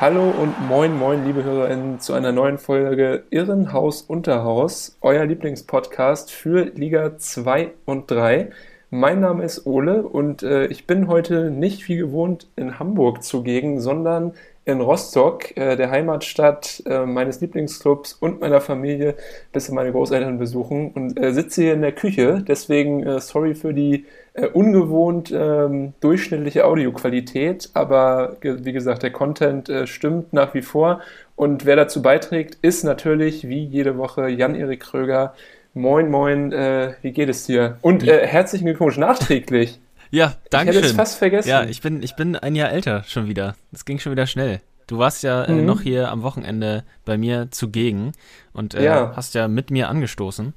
Hallo und moin, moin, liebe HörerInnen, zu einer neuen Folge Irrenhaus Unterhaus, euer Lieblingspodcast für Liga 2 und 3. Mein Name ist Ole und äh, ich bin heute nicht wie gewohnt in Hamburg zugegen, sondern in Rostock, äh, der Heimatstadt äh, meines Lieblingsclubs und meiner Familie, bis meine Großeltern besuchen und äh, sitze hier in der Küche. Deswegen äh, sorry für die äh, ungewohnt ähm, durchschnittliche Audioqualität, aber ge wie gesagt, der Content äh, stimmt nach wie vor. Und wer dazu beiträgt, ist natürlich wie jede Woche Jan-Erik Kröger. Moin, moin, wie geht es dir? Und herzlichen Glückwunsch nachträglich. Ja, danke. Ich hätte es fast vergessen. Ja, ich bin, ich bin ein Jahr älter schon wieder. Es ging schon wieder schnell. Du warst ja äh, mhm. äh, noch hier am Wochenende bei mir zugegen und äh, ja. hast ja mit mir angestoßen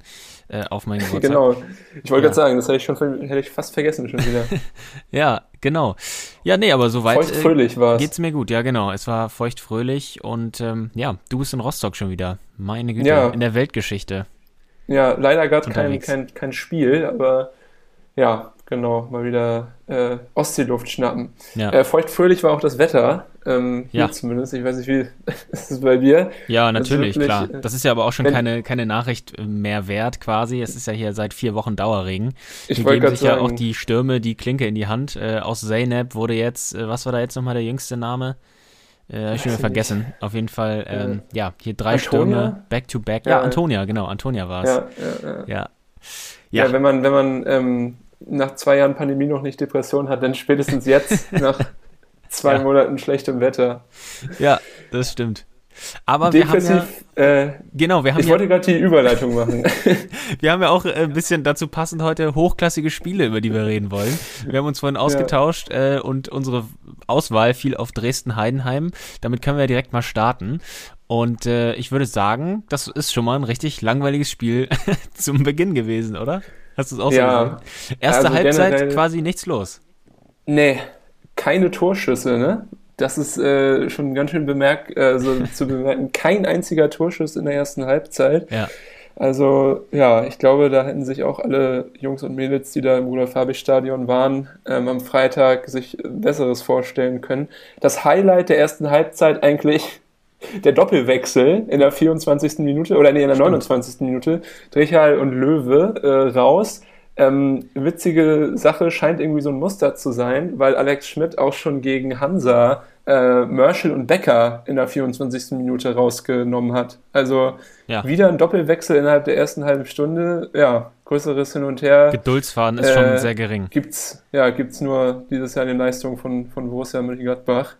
äh, auf meinen Geburtstag. genau. Ich wollte ja. gerade sagen, das hätte ich, schon, hätte ich fast vergessen schon wieder. ja, genau. Ja, nee, aber soweit feuchtfröhlich äh, geht's mir gut. Ja, genau. Es war feuchtfröhlich und ähm, ja, du bist in Rostock schon wieder. Meine Güte, ja. in der Weltgeschichte. Ja, leider gerade kein, kein, kein Spiel, aber ja, genau, mal wieder äh, Ostseeluft schnappen. Ja. Äh, feuchtfröhlich war auch das Wetter, ähm, ja. zumindest. Ich weiß nicht, wie ist es bei dir? Ja, natürlich, wirklich, klar. Äh, das ist ja aber auch schon keine, keine Nachricht äh, mehr wert quasi. Es ist ja hier seit vier Wochen Dauerregen. Ich Hier geben sich sagen, ja auch die Stürme die Klinke in die Hand. Äh, aus Zeynep wurde jetzt, äh, was war da jetzt nochmal der jüngste Name? Äh, hab ich schon wieder vergessen. Nicht. Auf jeden Fall, ähm, ja. ja, hier drei Antonia? Stürme, back to back. Ja, ja Antonia, genau, Antonia war es. Ja, ja, ja. ja. Ja, wenn man, wenn man ähm, nach zwei Jahren Pandemie noch nicht Depression hat, dann spätestens jetzt nach zwei ja. Monaten schlechtem Wetter. Ja, das stimmt. Aber Depressiv, wir haben ja, äh, genau, wir haben ich ja, wollte gerade die Überleitung machen. wir haben ja auch ein bisschen dazu passend heute hochklassige Spiele, über die wir reden wollen. Wir haben uns vorhin ausgetauscht ja. äh, und unsere Auswahl fiel auf Dresden-Heidenheim. Damit können wir direkt mal starten. Und äh, ich würde sagen, das ist schon mal ein richtig langweiliges Spiel zum Beginn gewesen, oder? Hast du es auch ja, so Erste also Halbzeit quasi nichts los. Nee, keine Torschüsse, ne? Das ist äh, schon ganz schön bemerkt, also zu bemerken. Kein einziger Torschuss in der ersten Halbzeit. Ja. Also ja, ich glaube, da hätten sich auch alle Jungs und Mädels, die da im Rudolf-Habich-Stadion waren, ähm, am Freitag sich Besseres vorstellen können. Das Highlight der ersten Halbzeit eigentlich der Doppelwechsel in der 24. Minute oder nee, in der Stimmt. 29. Minute, Drichal und Löwe äh, raus. Ähm, witzige Sache scheint irgendwie so ein Muster zu sein, weil Alex Schmidt auch schon gegen Hansa äh, Merschel und Becker in der 24. Minute rausgenommen hat. Also ja. wieder ein Doppelwechsel innerhalb der ersten halben Stunde. Ja, größeres Hin und Her. Geduldsfahren ist äh, schon sehr gering. Gibt's, ja, gibt's nur dieses Jahr in den Leistungen von, von Borussia Mönchengladbach.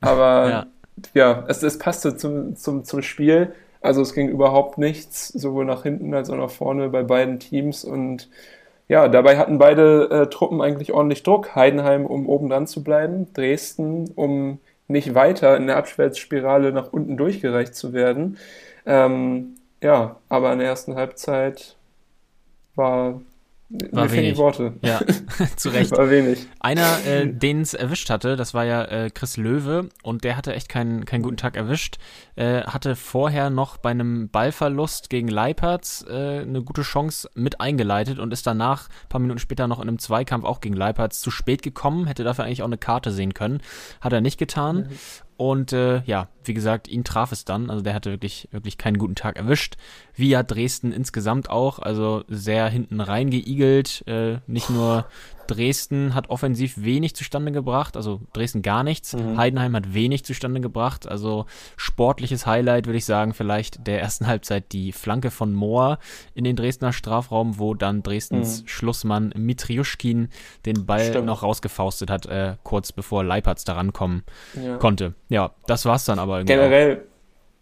Aber ja ja, es, es passte zum, zum, zum Spiel. Also es ging überhaupt nichts, sowohl nach hinten als auch nach vorne bei beiden Teams. Und ja, dabei hatten beide äh, Truppen eigentlich ordentlich Druck. Heidenheim, um oben dran zu bleiben, Dresden, um nicht weiter in der Abwärtsspirale nach unten durchgereicht zu werden. Ähm, ja, aber in der ersten Halbzeit war war Mir wenig. Die Worte. Ja, zu Recht. War wenig. Einer, äh, den es erwischt hatte, das war ja äh, Chris Löwe und der hatte echt keinen, keinen guten Tag erwischt. Äh, hatte vorher noch bei einem Ballverlust gegen Leipertz äh, eine gute Chance mit eingeleitet und ist danach, ein paar Minuten später, noch in einem Zweikampf auch gegen Leipertz zu spät gekommen. Hätte dafür eigentlich auch eine Karte sehen können. Hat er nicht getan. Mhm. Und äh, ja, wie gesagt, ihn traf es dann. Also der hatte wirklich, wirklich keinen guten Tag erwischt. Wie ja Dresden insgesamt auch. Also sehr hinten reingeigelt. Äh, nicht nur Dresden hat offensiv wenig zustande gebracht, also Dresden gar nichts. Mhm. Heidenheim hat wenig zustande gebracht. Also sportliches Highlight würde ich sagen, vielleicht der ersten Halbzeit die Flanke von Mohr in den Dresdner Strafraum, wo dann Dresdens mhm. Schlussmann Mitriuschkin den Ball Stimmt. noch rausgefaustet hat, äh, kurz bevor Leipertz da rankommen ja. konnte. Ja, das war's dann aber irgendwie. Generell,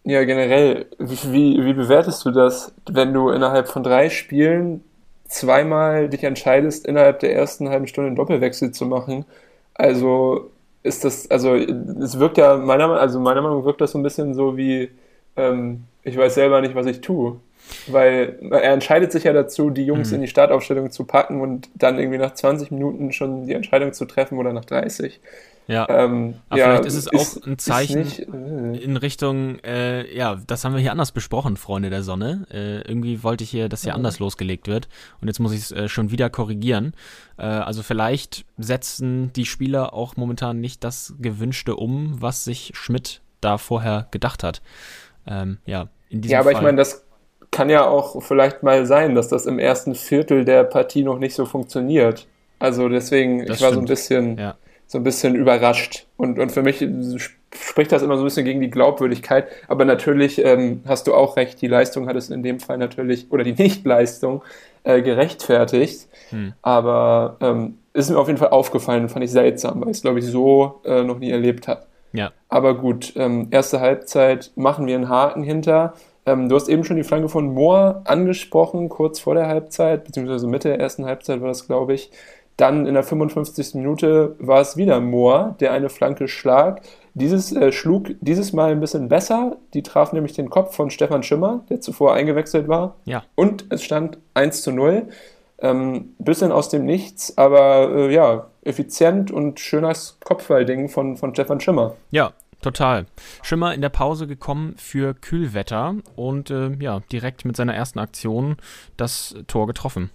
ja, generell, wie, wie bewertest du das, wenn du innerhalb von drei Spielen zweimal dich entscheidest, innerhalb der ersten halben Stunde einen Doppelwechsel zu machen. Also ist das, also es wirkt ja meiner, also meiner Meinung nach wirkt das so ein bisschen so wie ähm, ich weiß selber nicht, was ich tue. Weil er entscheidet sich ja dazu, die Jungs Mhm. in die Startaufstellung zu packen und dann irgendwie nach 20 Minuten schon die Entscheidung zu treffen oder nach 30. Ja. Ähm, Aber ja, vielleicht ist es auch ein Zeichen nicht, äh, in Richtung, äh, ja, das haben wir hier anders besprochen, Freunde der Sonne. Äh, irgendwie wollte ich hier, dass hier anders losgelegt wird. Und jetzt muss ich es äh, schon wieder korrigieren. Äh, also vielleicht setzen die Spieler auch momentan nicht das Gewünschte um, was sich Schmidt da vorher gedacht hat. Ähm, ja, in diesem ja, aber Fall. ich meine, das kann ja auch vielleicht mal sein, dass das im ersten Viertel der Partie noch nicht so funktioniert. Also deswegen, Das ich war so ein stimmt. bisschen, Ja. So ein bisschen überrascht. Und, und für mich spricht das immer so ein bisschen gegen die Glaubwürdigkeit. Aber natürlich ähm, hast du auch recht, die Leistung hat es in dem Fall natürlich, oder die Nichtleistung, äh, gerechtfertigt. Hm. Aber ähm, ist mir auf jeden Fall aufgefallen, fand ich seltsam, weil ich es, glaube ich, so äh, noch nie erlebt habe. Ja, Aber gut, ähm, erste Halbzeit machen wir einen Haken hinter. Ähm, du hast eben schon die Flanke von Mohr angesprochen, kurz vor der Halbzeit, beziehungsweise Mitte der ersten Halbzeit war das, glaube ich. Dann in der 55. Minute war es wieder Mohr, der eine Flanke schlag. Dieses äh, schlug dieses Mal ein bisschen besser. Die traf nämlich den Kopf von Stefan Schimmer, der zuvor eingewechselt war. ja. Und es stand 1 zu 0. Ähm, bisschen aus dem Nichts, aber äh, ja, effizient und schönes Kopfballding von, von Stefan Schimmer. Ja, total. Schimmer in der Pause gekommen für Kühlwetter und äh, ja, direkt mit seiner ersten Aktion das Tor getroffen.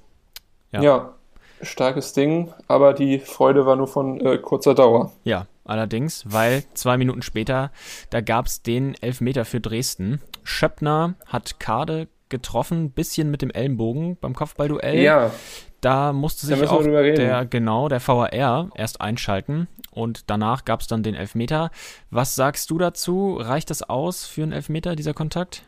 Ja. Ja. Starkes Ding, aber die Freude war nur von äh, kurzer Dauer. Ja, allerdings, weil zwei Minuten später, da gab es den Elfmeter für Dresden. Schöppner hat Kade getroffen, bisschen mit dem Ellenbogen beim Kopfballduell. Ja, Da musste Da sich wir auch der, genau, der VAR erst einschalten und danach gab es dann den Elfmeter. Was sagst du dazu? Reicht das aus für einen Elfmeter, dieser Kontakt?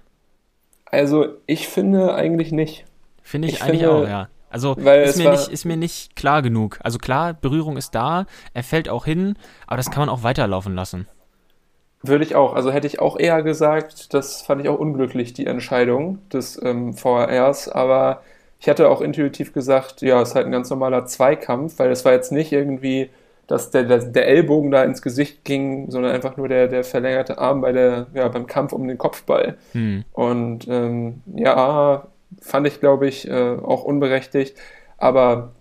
also ich finde eigentlich nicht. Finde ich, Ich eigentlich finde, auch, ja. Also ist mir, nicht, ist mir nicht klar genug. Also klar, Berührung ist da, er fällt auch hin, aber das kann man auch weiterlaufen lassen. Würde ich auch. Also hätte ich auch eher gesagt, das fand ich auch unglücklich, die Entscheidung des ähm, VRs. Aber ich hatte auch intuitiv gesagt, ja, es ist halt ein ganz normaler Zweikampf, weil es war jetzt nicht irgendwie, dass der, der, der Ellbogen da ins Gesicht ging, sondern einfach nur der, der verlängerte Arm bei der, ja, beim Kampf um den Kopfball. Hm. Und ähm, ja, fand ich, glaube ich, äh, auch unberechtigt. Aber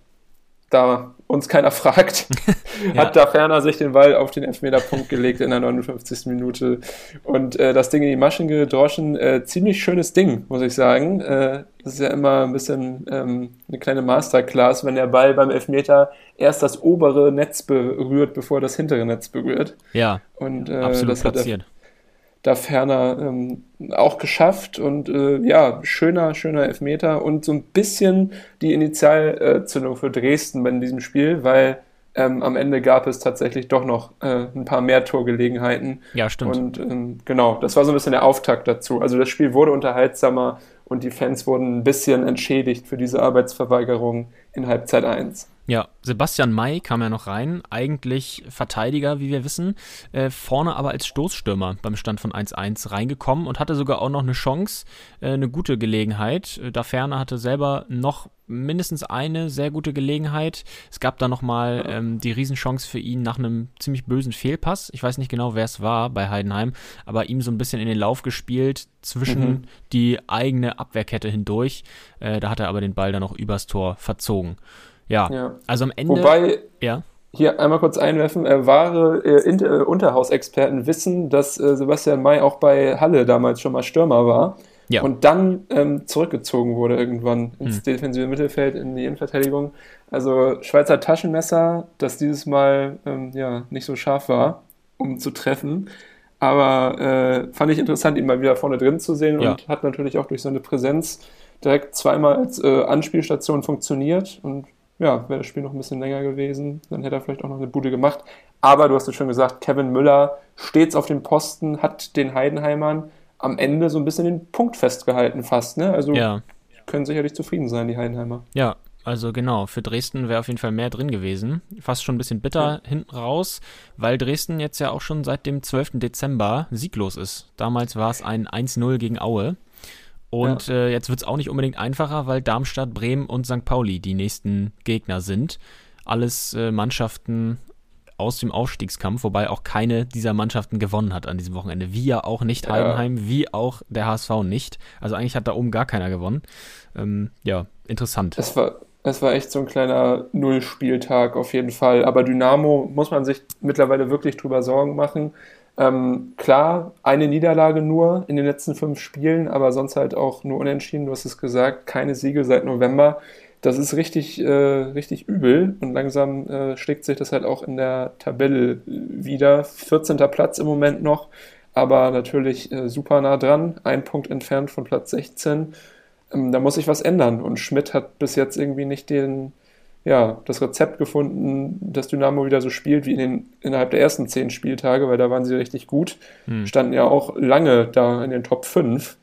da uns keiner fragt, Ja. hat da Ferner sich den Ball auf den Elfmeterpunkt gelegt in der 59. Minute und äh, das Ding in die Maschen gedroschen. Äh, ziemlich schönes Ding, muss ich sagen. Äh, das ist ja immer ein bisschen ähm, eine kleine Masterclass, wenn der Ball beim Elfmeter erst das obere Netz berührt, bevor das hintere Netz berührt. Ja, Und äh, absolut das hat der platziert. Da Ferner ähm, auch geschafft und äh, ja, schöner, schöner Elfmeter und so ein bisschen die Initialzündung für Dresden in diesem Spiel, weil ähm, am Ende gab es tatsächlich doch noch äh, ein paar mehr Torgelegenheiten. Ja, stimmt. Und ähm, genau, das war so ein bisschen der Auftakt dazu. Also das Spiel wurde unterhaltsamer und die Fans wurden ein bisschen entschädigt für diese Arbeitsverweigerung in Halbzeit 1. Ja, Sebastian May kam ja noch rein, eigentlich Verteidiger, wie wir wissen, äh, vorne aber als Stoßstürmer beim Stand von 1-1 reingekommen und hatte sogar auch noch eine Chance, äh, eine gute Gelegenheit. Äh, Da Ferner hatte selber noch mindestens eine sehr gute Gelegenheit. Es gab da nochmal ähm, die Riesenchance für ihn nach einem ziemlich bösen Fehlpass. Ich weiß nicht genau, wer es war bei Heidenheim, aber ihm so ein bisschen in den Lauf gespielt, zwischen Mhm. die eigene Abwehrkette hindurch. Äh, da hat er aber den Ball dann noch übers Tor verzogen. Ja, Ja. also am Ende. Wobei ja, hier einmal kurz einwerfen, äh, wahre äh, äh, Unterhausexperten wissen, dass äh, Sebastian May auch bei Halle damals schon mal Stürmer war Ja. und dann ähm, zurückgezogen wurde irgendwann ins Hm. defensive Mittelfeld, in die Innenverteidigung. Also Schweizer Taschenmesser, das dieses Mal ähm, ja nicht so scharf war, um zu treffen. Aber äh, fand ich interessant, ihn mal wieder vorne drin zu sehen Ja. und hat natürlich auch durch seine Präsenz direkt zweimal als äh, Anspielstation funktioniert und ja, wäre das Spiel noch ein bisschen länger gewesen, dann hätte er vielleicht auch noch eine Bude gemacht. Aber du hast es schon gesagt, Kevin Müller stets auf dem Posten, hat den Heidenheimern am Ende so ein bisschen den Punkt festgehalten fast. Ne? Also ja, können sicherlich zufrieden sein, die Heidenheimer. ja. Also genau, für Dresden wäre auf jeden Fall mehr drin gewesen. Fast schon ein bisschen bitter hinten raus, weil Dresden jetzt ja auch schon seit dem 12. Dezember sieglos ist. Damals war es ein 1-0 gegen Aue. Und äh, jetzt wird es auch nicht unbedingt einfacher, weil Darmstadt, Bremen und St. Pauli die nächsten Gegner sind. Alles äh, Mannschaften aus dem Aufstiegskampf, wobei auch keine dieser Mannschaften gewonnen hat an diesem Wochenende. Wie ja auch nicht Heidenheim, ja. wie auch der HSV nicht. Also eigentlich hat da oben gar keiner gewonnen. Ähm, ja, interessant. Es war, es war echt so ein kleiner Nullspieltag auf jeden Fall. Aber Dynamo muss man sich mittlerweile wirklich drüber Sorgen machen. Ähm, klar, eine Niederlage nur in den letzten fünf Spielen, aber sonst halt auch nur unentschieden. Du hast es gesagt, keine Siege seit November. Das ist richtig, äh, richtig übel und langsam äh, schlägt sich das halt auch in der Tabelle wieder. 14. Platz im Moment noch, aber natürlich äh, super nah dran, ein Punkt entfernt von Platz 16. Ähm, da muss sich was ändern und Schmidt hat bis jetzt irgendwie nicht den, ja, das Rezept gefunden, dass Dynamo wieder so spielt wie in den, innerhalb der ersten zehn Spieltage, weil da waren sie richtig gut. Hm. Standen ja auch lange da in den Top 5.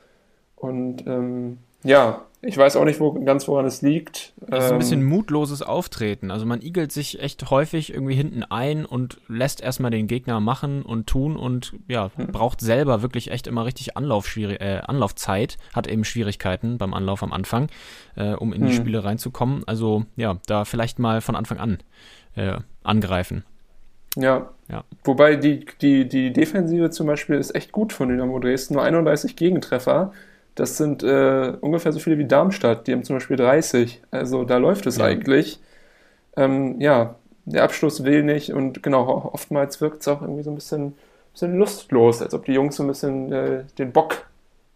Und ähm, ja, ich weiß auch nicht wo, ganz, woran es liegt. Das ist ein bisschen ähm, mutloses Auftreten. Also man igelt sich echt häufig irgendwie hinten ein und lässt erstmal den Gegner machen und tun und ja, hm. braucht selber wirklich echt immer richtig äh, Anlaufzeit, hat eben Schwierigkeiten beim Anlauf am Anfang, äh, um in die hm. Spiele reinzukommen. Also ja, da vielleicht mal von Anfang an äh, angreifen. Ja. ja. Wobei die, die, die Defensive zum Beispiel ist echt gut von Dynamo Dresden. Nur 31 Gegentreffer. Das sind äh, ungefähr so viele wie Darmstadt, die haben zum Beispiel 30. Also da läuft es ja. eigentlich. Ähm, ja, der Abschluss will nicht und genau, oftmals wirkt es auch irgendwie so ein bisschen, bisschen lustlos, als ob die Jungs so ein bisschen äh, den Bock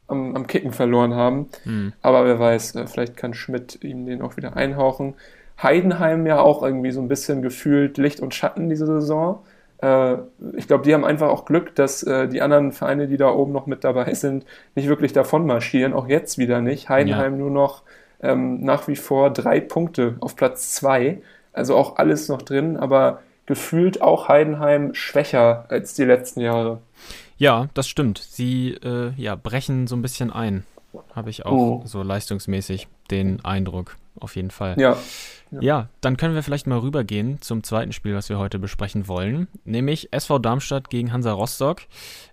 am, am, Kicken verloren haben. Mhm. Aber wer weiß, äh, vielleicht kann Schmidt ihm den auch wieder einhauchen. Heidenheim ja auch irgendwie so ein bisschen gefühlt Licht und Schatten diese Saison. Äh, ich glaube, die haben einfach auch Glück, dass äh, die anderen Vereine, die da oben noch mit dabei sind, nicht wirklich davon marschieren. Auch jetzt wieder nicht. Heidenheim ja. nur noch ähm, nach wie vor drei Punkte auf Platz zwei. Also auch alles noch drin, aber gefühlt auch Heidenheim schwächer als die letzten Jahre. Ja, das stimmt. Sie äh, ja, brechen so ein bisschen ein. Habe ich auch oh. so leistungsmäßig den Eindruck, auf jeden Fall. Ja. Ja. ja, dann können wir vielleicht mal rübergehen zum zweiten Spiel, was wir heute besprechen wollen, nämlich SV Darmstadt gegen Hansa Rostock.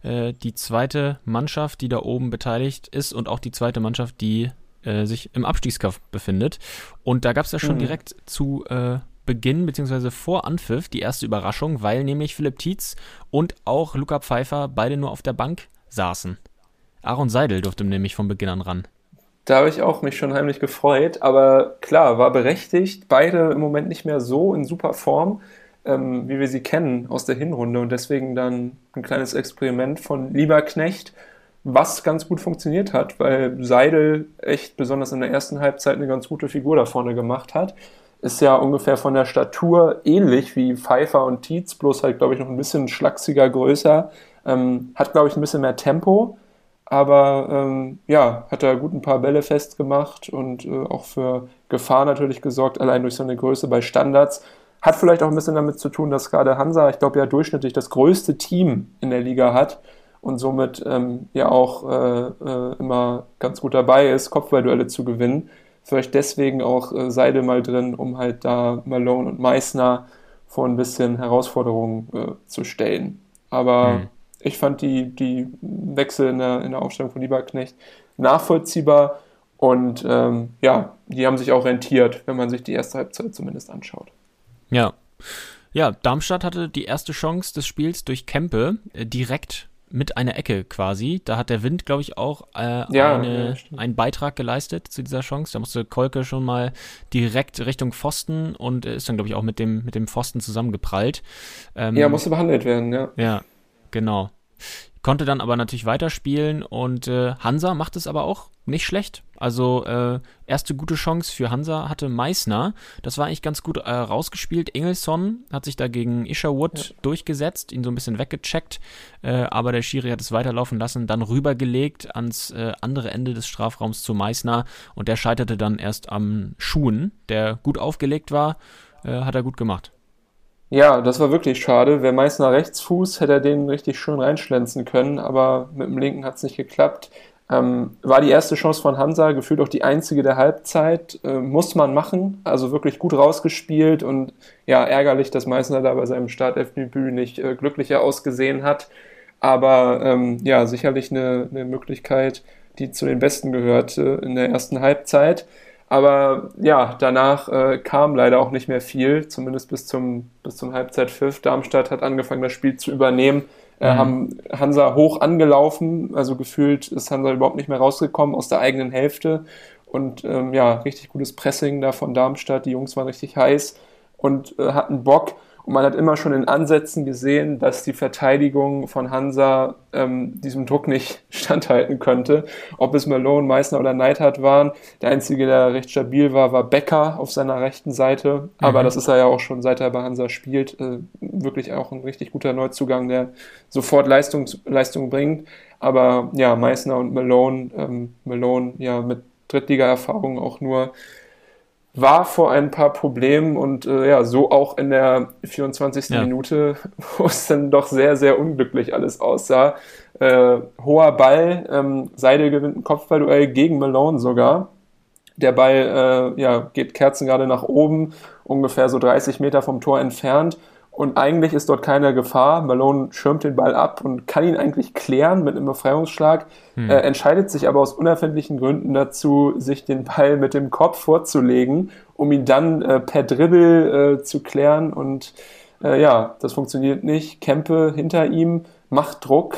Äh, die zweite Mannschaft, die da oben beteiligt ist und auch die zweite Mannschaft, die äh, sich im Abstiegskampf befindet. Und da gab es ja schon mhm. direkt zu äh, Beginn bzw. vor Anpfiff die erste Überraschung, weil nämlich Philipp Tietz und auch Luca Pfeiffer beide nur auf der Bank saßen. Aaron Seidel durfte nämlich von Beginn an ran. Da habe ich auch mich schon heimlich gefreut, aber klar, war berechtigt. Beide im Moment nicht mehr so in super Form, ähm, wie wir sie kennen aus der Hinrunde und deswegen dann ein kleines Experiment von Lieberknecht, was ganz gut funktioniert hat, weil Seidel echt besonders in der ersten Halbzeit eine ganz gute Figur da vorne gemacht hat. Ist ja ungefähr von der Statur ähnlich wie Pfeiffer und Tietz, bloß halt, glaube ich, noch ein bisschen schlachsiger, größer. Ähm, hat, glaube ich, ein bisschen mehr Tempo aber ähm, ja, hat da gut ein paar Bälle festgemacht und äh, auch für Gefahr natürlich gesorgt, allein durch seine Größe bei Standards. Hat vielleicht auch ein bisschen damit zu tun, dass gerade Hansa, ich glaube ja durchschnittlich das größte Team in der Liga hat und somit ähm, ja auch äh, äh, immer ganz gut dabei ist, Kopfballduelle zu gewinnen. Vielleicht deswegen auch äh, Seide mal drin, um halt da Malone und Meißner vor ein bisschen Herausforderungen äh, zu stellen. Aber mhm ich fand die, die Wechsel in der, in der Aufstellung von Lieberknecht nachvollziehbar und ähm, ja, die haben sich auch rentiert, wenn man sich die erste Halbzeit zumindest anschaut. Ja. Ja, Darmstadt hatte die erste Chance des Spiels durch Kempe äh, direkt mit einer Ecke quasi. Da hat der Wind, glaube ich, auch äh, ja, eine, ja, einen Beitrag geleistet zu dieser Chance. Da musste Kolke schon mal direkt Richtung Pfosten und ist dann, glaube ich, auch mit dem, mit dem Pfosten zusammengeprallt. Ähm, ja, musste behandelt werden, ja. Ja, Genau. Konnte dann aber natürlich weiterspielen und äh, Hansa macht es aber auch nicht schlecht. Also äh, erste gute Chance für Hansa hatte Meißner. Das war eigentlich ganz gut äh, rausgespielt. Engelsson hat sich da gegen Isherwood ja. durchgesetzt, ihn so ein bisschen weggecheckt, äh, aber der Schiri hat es weiterlaufen lassen, dann rübergelegt ans äh, andere Ende des Strafraums zu Meißner und der scheiterte dann erst am Schuhen, der gut aufgelegt war, äh, hat er gut gemacht. Ja, das war wirklich schade. Wer Meißner Rechtsfuß, hätte er den richtig schön reinschlänzen können, aber mit dem linken hat es nicht geklappt. Ähm, war die erste Chance von Hansa, gefühlt auch die einzige der Halbzeit. Äh, muss man machen, also wirklich gut rausgespielt und ja, ärgerlich, dass Meißner da bei seinem Startelfdebüt nicht äh, glücklicher ausgesehen hat. Aber ähm, ja, sicherlich eine, eine Möglichkeit, die zu den Besten gehört äh, in der ersten Halbzeit. Aber ja, danach äh, kam leider auch nicht mehr viel, zumindest bis zum, bis zum Halbzeitpfiff. Darmstadt hat angefangen, das Spiel zu übernehmen. Äh, mhm. haben Hansa hoch angelaufen, also gefühlt ist Hansa überhaupt nicht mehr rausgekommen aus der eigenen Hälfte. Und ähm, ja, richtig gutes Pressing da von Darmstadt. Die Jungs waren richtig heiß und äh, hatten Bock. Und man hat immer schon in Ansätzen gesehen, dass die Verteidigung von Hansa ähm, diesem Druck nicht standhalten könnte. Ob es Malone, Meissner oder Neidhardt waren. Der einzige, der recht stabil war, war Becker auf seiner rechten Seite. Aber mhm. das ist er ja auch schon, seit er bei Hansa spielt, äh, wirklich auch ein richtig guter Neuzugang, der sofort Leistung, Leistung bringt. Aber ja, Meissner und Malone, ähm, Malone ja mit Drittliga-Erfahrung auch nur war vor ein paar Problemen und äh, ja, so auch in der 24. Ja. Minute, wo es dann doch sehr, sehr unglücklich alles aussah. Äh, hoher Ball, ähm, Seidel gewinnt ein Kopfballduell gegen Malone sogar. Der Ball äh, ja, geht Kerzen gerade nach oben, ungefähr so 30 Meter vom Tor entfernt und eigentlich ist dort keine Gefahr. Malone schirmt den Ball ab und kann ihn eigentlich klären mit einem Befreiungsschlag, hm. äh, entscheidet sich aber aus unerfindlichen Gründen dazu, sich den Ball mit dem Kopf vorzulegen, um ihn dann äh, per Dribbel äh, zu klären. Und äh, ja, das funktioniert nicht. Kempe hinter ihm macht Druck.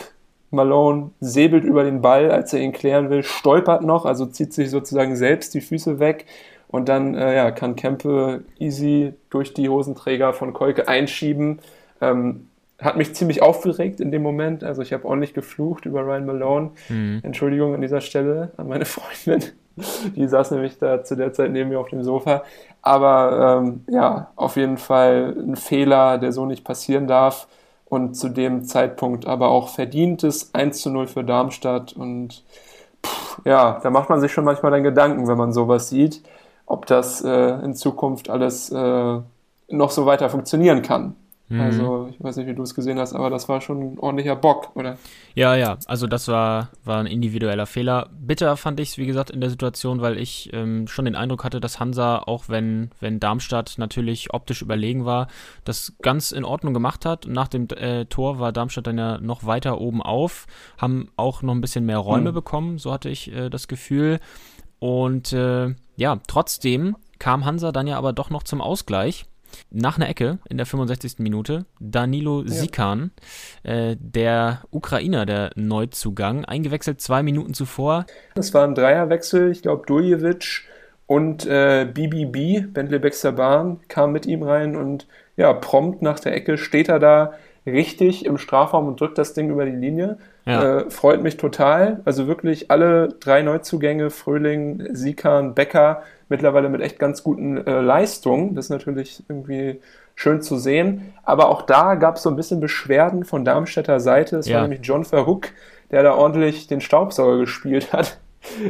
Malone säbelt über den Ball, als er ihn klären will, stolpert noch, also zieht sich sozusagen selbst die Füße weg und dann äh, ja, kann Kempe easy durch die Hosenträger von Kolke einschieben. Ähm, hat mich ziemlich aufgeregt in dem Moment. Also ich habe ordentlich geflucht über Ryan Malone. Mhm. Entschuldigung an dieser Stelle an meine Freundin. Die saß nämlich da zu der Zeit neben mir auf dem Sofa. Aber ähm, ja, auf jeden Fall ein Fehler, der so nicht passieren darf. Und zu dem Zeitpunkt aber auch verdientes 1 zu 0 für Darmstadt. Und pff, ja, da macht man sich schon manchmal dann Gedanken, wenn man sowas sieht ob das äh, in Zukunft alles äh, noch so weiter funktionieren kann. Mhm. Also, ich weiß nicht, wie du es gesehen hast, aber das war schon ein ordentlicher Bock, oder? Ja, ja, also das war, war ein individueller Fehler. Bitter fand ich es, wie gesagt, in der Situation, weil ich ähm, schon den Eindruck hatte, dass Hansa, auch wenn, wenn Darmstadt natürlich optisch überlegen war, das ganz in Ordnung gemacht hat. Nach dem äh, Tor war Darmstadt dann ja noch weiter oben auf, haben auch noch ein bisschen mehr Räume mhm. bekommen, so hatte ich äh, das Gefühl. Und äh, ja, trotzdem kam Hansa dann ja aber doch noch zum Ausgleich. Nach einer Ecke in der 65. Minute Danilo Sikan, ja. äh, der Ukrainer, der Neuzugang, eingewechselt zwei Minuten zuvor. Das war ein Dreierwechsel. Ich glaube, Duljevic und äh, BBB, Bentley Baxter Bahn, kam mit ihm rein und ja, prompt nach der Ecke steht er da richtig im Strafraum und drückt das Ding über die Linie. Ja. Äh, freut mich total. Also wirklich alle drei Neuzugänge, Fröhling, Sikan, Becker, mittlerweile mit echt ganz guten äh, Leistungen. Das ist natürlich irgendwie schön zu sehen. Aber auch da gab es so ein bisschen Beschwerden von Darmstädter Seite. Es ja. war nämlich John Verhook, der da ordentlich den Staubsauger gespielt hat.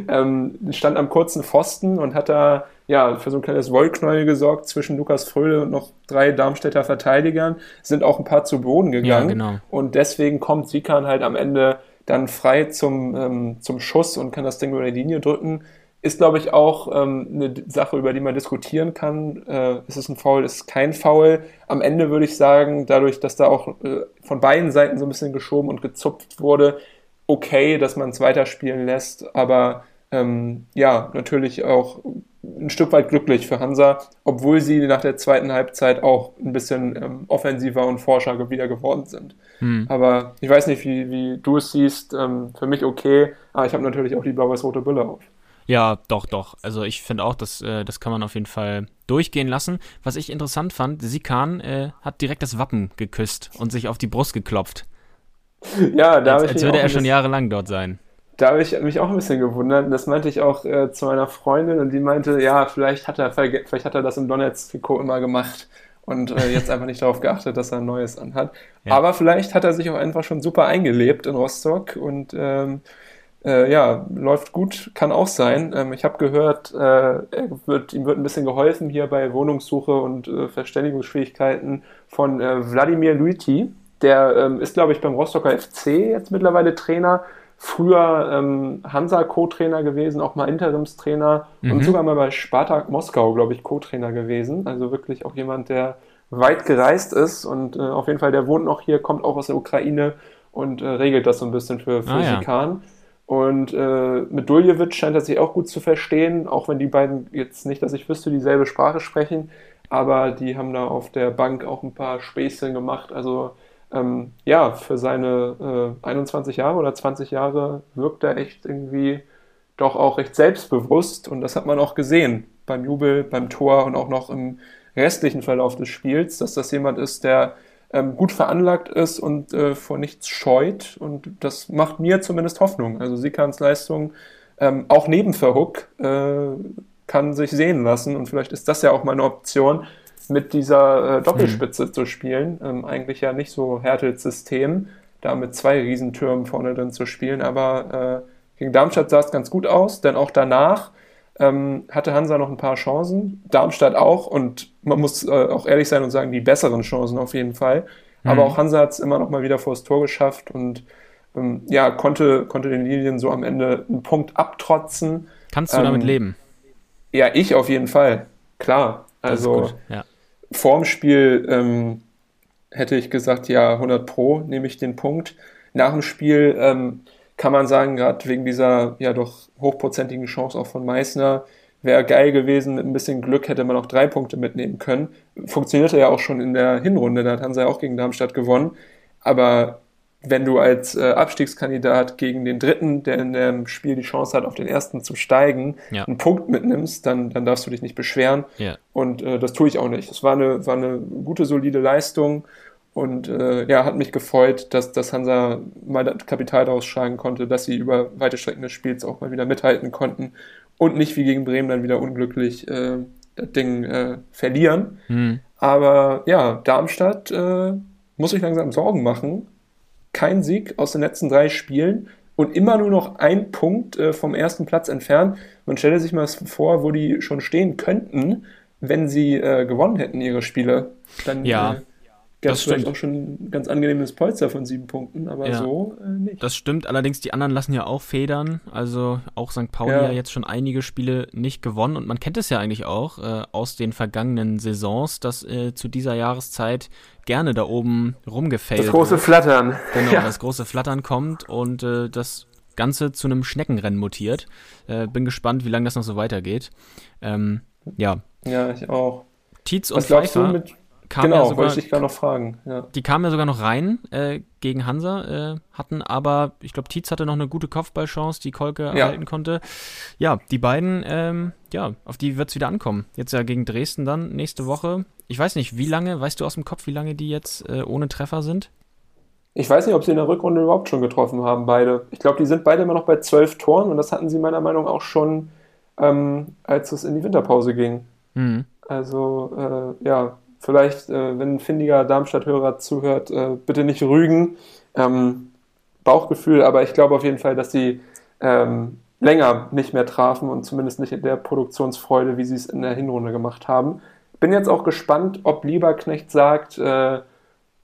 Ähm, stand am kurzen Pfosten und hat da ja, für so ein kleines Wollknäuel gesorgt zwischen Lukas Fröhle und noch drei Darmstädter Verteidigern, sind auch ein paar zu Boden gegangen. Ja, genau. Und deswegen kommt Sikan halt am Ende dann frei zum, ähm, zum Schuss und kann das Ding über die Linie drücken. Ist, glaube ich, auch ähm, eine Sache, über die man diskutieren kann. Äh, ist es ein Foul, ist es kein Foul? Am Ende würde ich sagen, dadurch, dass da auch äh, von beiden Seiten so ein bisschen geschoben und gezupft wurde, okay, dass man es weiterspielen lässt, aber ähm, ja, natürlich auch ein Stück weit glücklich für Hansa, obwohl sie nach der zweiten Halbzeit auch ein bisschen ähm, offensiver und forscher wieder geworden sind. Hm. Aber ich weiß nicht, wie, wie du es siehst. Ähm, für mich okay, aber ich habe natürlich auch die blau-weiß-rote Brille auf. Ja, doch, doch. Also ich finde auch, dass, äh, das kann man auf jeden Fall durchgehen lassen. Was ich interessant fand, Sikan äh, hat direkt das Wappen geküsst und sich auf die Brust geklopft. Ja, da als, als würde er schon jahrelang dort sein da habe ich mich auch ein bisschen gewundert. Das meinte ich auch äh, zu meiner Freundin und die meinte, ja, vielleicht hat er, vielleicht hat er das im Donetsk-Trikot immer gemacht und äh, jetzt einfach nicht darauf geachtet, dass er ein neues anhat. Ja. Aber vielleicht hat er sich auch einfach schon super eingelebt in Rostock und ähm, äh, ja, läuft gut, kann auch sein. Ähm, ich habe gehört, äh, wird, ihm wird ein bisschen geholfen hier bei Wohnungssuche und äh, Verständigungsschwierigkeiten von äh, Wladimir Luiti. Der ähm, ist, glaube ich, beim Rostocker FC jetzt mittlerweile Trainer früher ähm, Hansa Co-Trainer gewesen, auch mal Interimstrainer mhm. und sogar mal bei Spartak Moskau, glaube ich, Co-Trainer gewesen. Also wirklich auch jemand, der weit gereist ist und äh, auf jeden Fall, der wohnt noch hier, kommt auch aus der Ukraine und äh, regelt das so ein bisschen für, für ah, Sikan. Ja. Und äh, mit Duljevic scheint er sich auch gut zu verstehen, auch wenn die beiden jetzt nicht, dass ich wüsste, dieselbe Sprache sprechen. Aber die haben da auf der Bank auch ein paar Späßchen gemacht. Also ähm, ja, für seine äh, 21 Jahre oder 20 Jahre wirkt er echt irgendwie doch auch recht selbstbewusst. Und das hat man auch gesehen beim Jubel, beim Tor und auch noch im restlichen Verlauf des Spiels, dass das jemand ist, der ähm, gut veranlagt ist und äh, vor nichts scheut. Und das macht mir zumindest Hoffnung. Also Sikans Leistung, ähm, auch neben Verhook, äh, kann sich sehen lassen. Und vielleicht ist das ja auch mal eine Option, mit dieser äh, Doppelspitze mhm. zu spielen. Ähm, eigentlich ja nicht so Hertels System, da mit zwei Riesentürmen vorne drin zu spielen. Aber äh, gegen Darmstadt sah es ganz gut aus, denn auch danach ähm, hatte Hansa noch ein paar Chancen, Darmstadt auch und man muss äh, auch ehrlich sein und sagen, die besseren Chancen auf jeden Fall. Mhm. Aber auch Hansa hat es immer noch mal wieder vor das Tor geschafft und ähm, ja, konnte, konnte den Linien so am Ende einen Punkt abtrotzen. Kannst du ähm, damit leben? Ja, ich auf jeden Fall, klar. Also ja. Vorm Spiel ähm, hätte ich gesagt, ja, 100 Pro nehme ich den Punkt. Nach dem Spiel ähm, kann man sagen, gerade wegen dieser ja doch hochprozentigen Chance auch von Meißner, wäre geil gewesen. Mit ein bisschen Glück hätte man auch drei Punkte mitnehmen können. Funktionierte ja auch schon in der Hinrunde, da hat Hansa ja auch gegen Darmstadt gewonnen. Aber wenn du als äh, Abstiegskandidat gegen den Dritten, der in dem Spiel die Chance hat, auf den Ersten zu steigen, ja. einen Punkt mitnimmst, dann, dann darfst du dich nicht beschweren. Ja. Und äh, das tue ich auch nicht. Es war eine, war eine gute, solide Leistung. Und äh, ja, hat mich gefreut, dass, dass Hansa mal das Kapital daraus schlagen konnte, dass sie über weite Strecken des Spiels auch mal wieder mithalten konnten und nicht wie gegen Bremen dann wieder unglücklich äh, das Ding äh, verlieren. Mhm. Aber ja, Darmstadt äh, muss sich langsam Sorgen machen. Kein Sieg aus den letzten drei Spielen und immer nur noch ein Punkt äh, vom ersten Platz entfernt. Man stelle sich mal vor, wo die schon stehen könnten, wenn sie äh, gewonnen hätten ihre Spiele. Dann, ja. Gab es vielleicht auch schon ein ganz angenehmes Polster von sieben Punkten, aber ja. so äh, nicht. Das stimmt, allerdings die anderen lassen ja auch Federn. Also auch St. Pauli ja. ja jetzt schon einige Spiele nicht gewonnen und man kennt es ja eigentlich auch äh, aus den vergangenen Saisons, dass äh, zu dieser Jahreszeit gerne da oben rumgefällt Das große Flattern. Genau, ja. das große Flattern kommt und äh, das Ganze zu einem Schneckenrennen mutiert. Äh, bin gespannt, wie lange das noch so weitergeht. Ähm, ja. Ja, ich auch. Tietz und Was glaubst Pfeiffer, du mit kam genau, ja sogar, wollte ich gerade noch fragen. Ja. Die kamen ja sogar noch rein äh, gegen Hansa, äh, hatten aber, ich glaube, Tietz hatte noch eine gute Kopfballchance, die Kolke ja. erhalten konnte. Ja, die beiden, ähm, ja, auf die wird es wieder ankommen. Jetzt ja gegen Dresden dann nächste Woche. Ich weiß nicht, wie lange, weißt du aus dem Kopf, wie lange die jetzt äh, ohne Treffer sind? Ich weiß nicht, ob sie in der Rückrunde überhaupt schon getroffen haben, beide. Ich glaube, die sind beide immer noch bei zwölf Toren und das hatten sie meiner Meinung nach auch schon, ähm, als es in die Winterpause ging. Mhm. Also, äh, ja, vielleicht, äh, wenn ein findiger Darmstadt-Hörer zuhört, äh, bitte nicht rügen. Ähm, Bauchgefühl, aber ich glaube auf jeden Fall, dass sie ähm, länger nicht mehr trafen und zumindest nicht in der Produktionsfreude, wie sie es in der Hinrunde gemacht haben. Bin jetzt auch gespannt, ob Lieberknecht sagt, äh,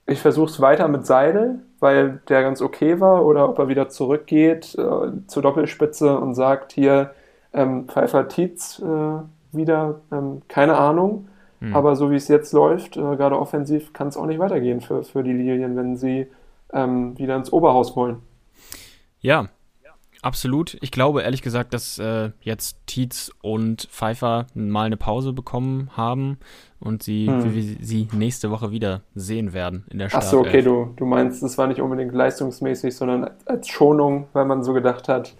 ich versuche es weiter mit Seidel, weil der ganz okay war, oder ob er wieder zurückgeht äh, zur Doppelspitze und sagt hier ähm, Pfeiffer Tietz äh, wieder, ähm, keine Ahnung. Mhm. Aber so wie es jetzt läuft, äh, gerade offensiv, kann es auch nicht weitergehen für, für die Lilien, wenn sie ähm, wieder ins Oberhaus wollen. Ja, absolut. Ich glaube ehrlich gesagt, dass äh, jetzt Tietz und Pfeiffer mal eine Pause bekommen haben und sie, hm. wir sie nächste Woche wieder sehen werden in der Stadt. Achso, okay, du, du meinst, das war nicht unbedingt leistungsmäßig, sondern als Schonung, weil man so gedacht hat,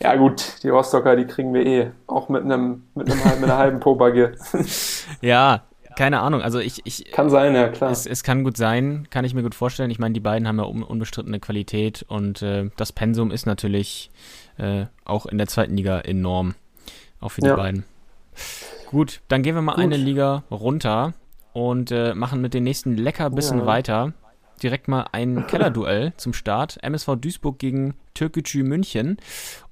ja gut, die Rostocker, die kriegen wir eh, auch mit einem mit, einem, mit einer halben Pobagge. ja, keine Ahnung. Also ich, ich kann sein, ja klar. Es, es kann gut sein, kann ich mir gut vorstellen. Ich meine, die beiden haben ja un, unbestrittene Qualität und äh, das Pensum ist natürlich äh, auch in der zweiten Liga enorm, auch für die ja. beiden. Gut, dann gehen wir mal gut. eine Liga runter und äh, machen mit den nächsten Leckerbissen ja. weiter. Direkt mal ein Kellerduell zum Start. MSV Duisburg gegen Türkgücü München.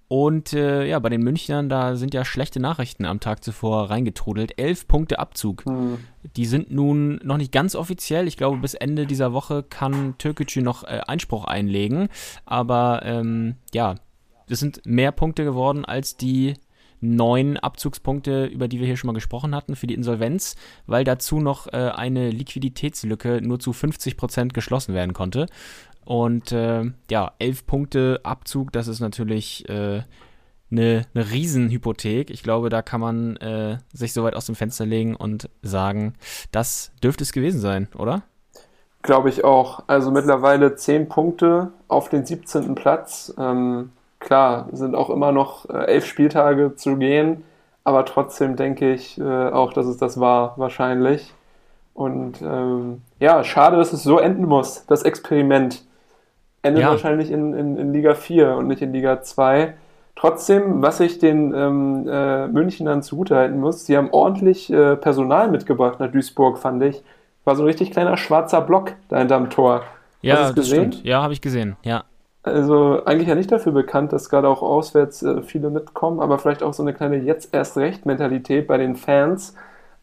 Und äh, ja, bei den Münchnern, da sind ja schlechte Nachrichten am Tag zuvor reingetrudelt. Elf Punkte Abzug. Mhm. Die sind nun noch nicht ganz offiziell. Ich glaube, bis Ende dieser Woche kann Türkgücü noch äh, Einspruch einlegen. Aber ähm, ja, es sind mehr Punkte geworden als die neun Abzugspunkte, über die wir hier schon mal gesprochen hatten, für die Insolvenz, weil dazu noch äh, eine Liquiditätslücke nur zu 50 Prozent geschlossen werden konnte. Und äh, ja, elf Punkte Abzug, das ist natürlich äh, eine, eine Riesenhypothek. Ich glaube, da kann man äh, sich so weit aus dem Fenster legen und sagen, das dürfte es gewesen sein, oder? Glaube ich auch. Also mittlerweile zehn Punkte auf den 17. Platz. Ähm, klar, sind auch immer noch äh, elf Spieltage zu gehen, aber trotzdem denke ich äh, auch, dass es das war, wahrscheinlich. Und ähm, ja, schade, dass es so enden muss, das Experiment. Endet ja. wahrscheinlich in, in, in Liga 4 und nicht in Liga 2. Trotzdem, was ich den ähm, äh, Münchnern zugutehalten muss, die haben ordentlich äh, Personal mitgebracht nach Duisburg, fand ich. War so ein richtig kleiner schwarzer Block da hinterm Tor. Ja, das stimmt. Ja, habe ich gesehen, ja. Also eigentlich ja nicht dafür bekannt, dass gerade auch auswärts äh, viele mitkommen, aber vielleicht auch so eine kleine jetzt erst recht Mentalität bei den Fans.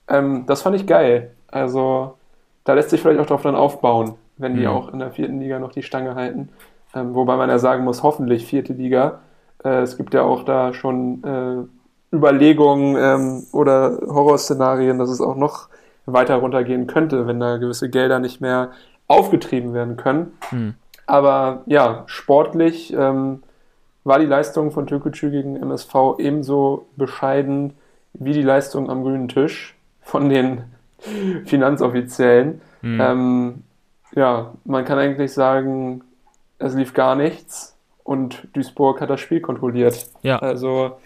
Ähm, das fand ich geil. Also da lässt sich vielleicht auch drauf dann aufbauen, wenn die mhm. auch in der vierten Liga noch die Stange halten. Ähm, wobei man ja sagen muss, hoffentlich vierte Liga äh, es gibt ja auch da schon äh, Überlegungen ähm, oder Horrorszenarien, dass es auch noch weiter runtergehen könnte, wenn da gewisse Gelder nicht mehr aufgetrieben werden können. Hm. Aber ja, sportlich ähm, war die Leistung von Türkgücü gegen MSV ebenso bescheiden wie die Leistung am grünen Tisch von den Finanzoffiziellen. Hm. Ähm, ja, man kann eigentlich sagen, es lief gar nichts und Duisburg hat das Spiel kontrolliert. Ja. Also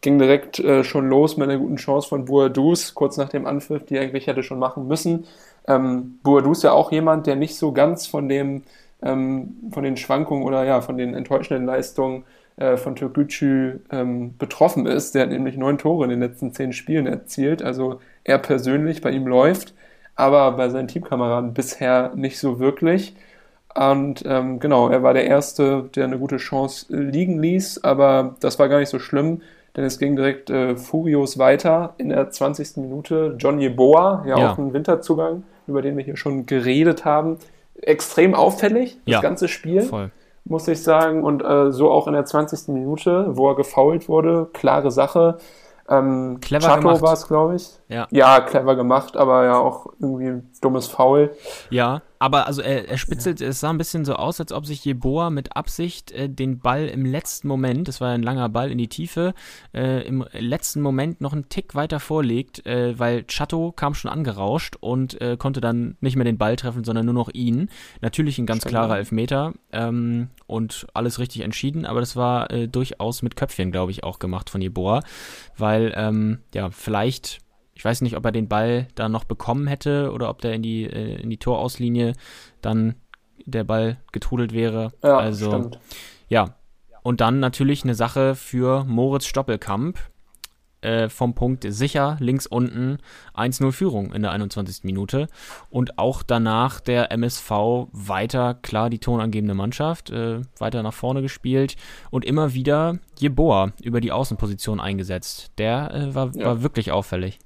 ging direkt äh, schon los mit einer guten Chance von Boadus, kurz nach dem Anpfiff, die eigentlich hätte schon machen müssen. Ähm, Boadus ja auch jemand, der nicht so ganz von dem, ähm, von den Schwankungen oder ja, von den enttäuschenden Leistungen äh, von Türkgücü ähm, betroffen ist. Der hat nämlich neun Tore in den letzten zehn Spielen erzielt. Also er persönlich, bei ihm läuft, aber bei seinen Teamkameraden bisher nicht so wirklich. Und ähm, genau, er war der Erste, der eine gute Chance liegen ließ, aber das war gar nicht so schlimm, denn es ging direkt äh, furios weiter in der 20. Minute. John Yeboah, ja, ja, auch ein Winterzugang, über den wir hier schon geredet haben. Extrem auffällig, das ja, ganze Spiel, voll. muss ich sagen. Und äh, so auch in der 20. Minute, wo er gefoult wurde, klare Sache. Ähm, clever Chato war es, glaube ich. Ja. ja, clever gemacht, aber ja auch irgendwie ein dummes Foul. Ja, aber also er, er spitzelt, es sah ein bisschen so aus, als ob sich Jeboa mit Absicht äh, den Ball im letzten Moment, das war ein langer Ball in die Tiefe, äh, im letzten Moment noch einen Tick weiter vorlegt, äh, weil Chato kam schon angerauscht und äh, konnte dann nicht mehr den Ball treffen, sondern nur noch ihn. Natürlich ein ganz klarer Elfmeter ähm, und alles richtig entschieden, aber das war äh, durchaus mit Köpfchen, glaube ich, auch gemacht von Jeboa, weil ähm, ja, vielleicht ich weiß nicht, ob er den Ball da noch bekommen hätte oder ob der in die, äh, in die Torauslinie dann der Ball getrudelt wäre. Ja, also, stimmt. Ja. Und dann natürlich eine Sache für Moritz Stoppelkamp. Äh, vom Punkt sicher, links unten 1-0 Führung in der 21. Minute. Und auch danach der MSV weiter, klar, die tonangebende Mannschaft, äh, weiter nach vorne gespielt und immer wieder Jeboa über die Außenposition eingesetzt. Der äh, war, ja. war wirklich auffällig.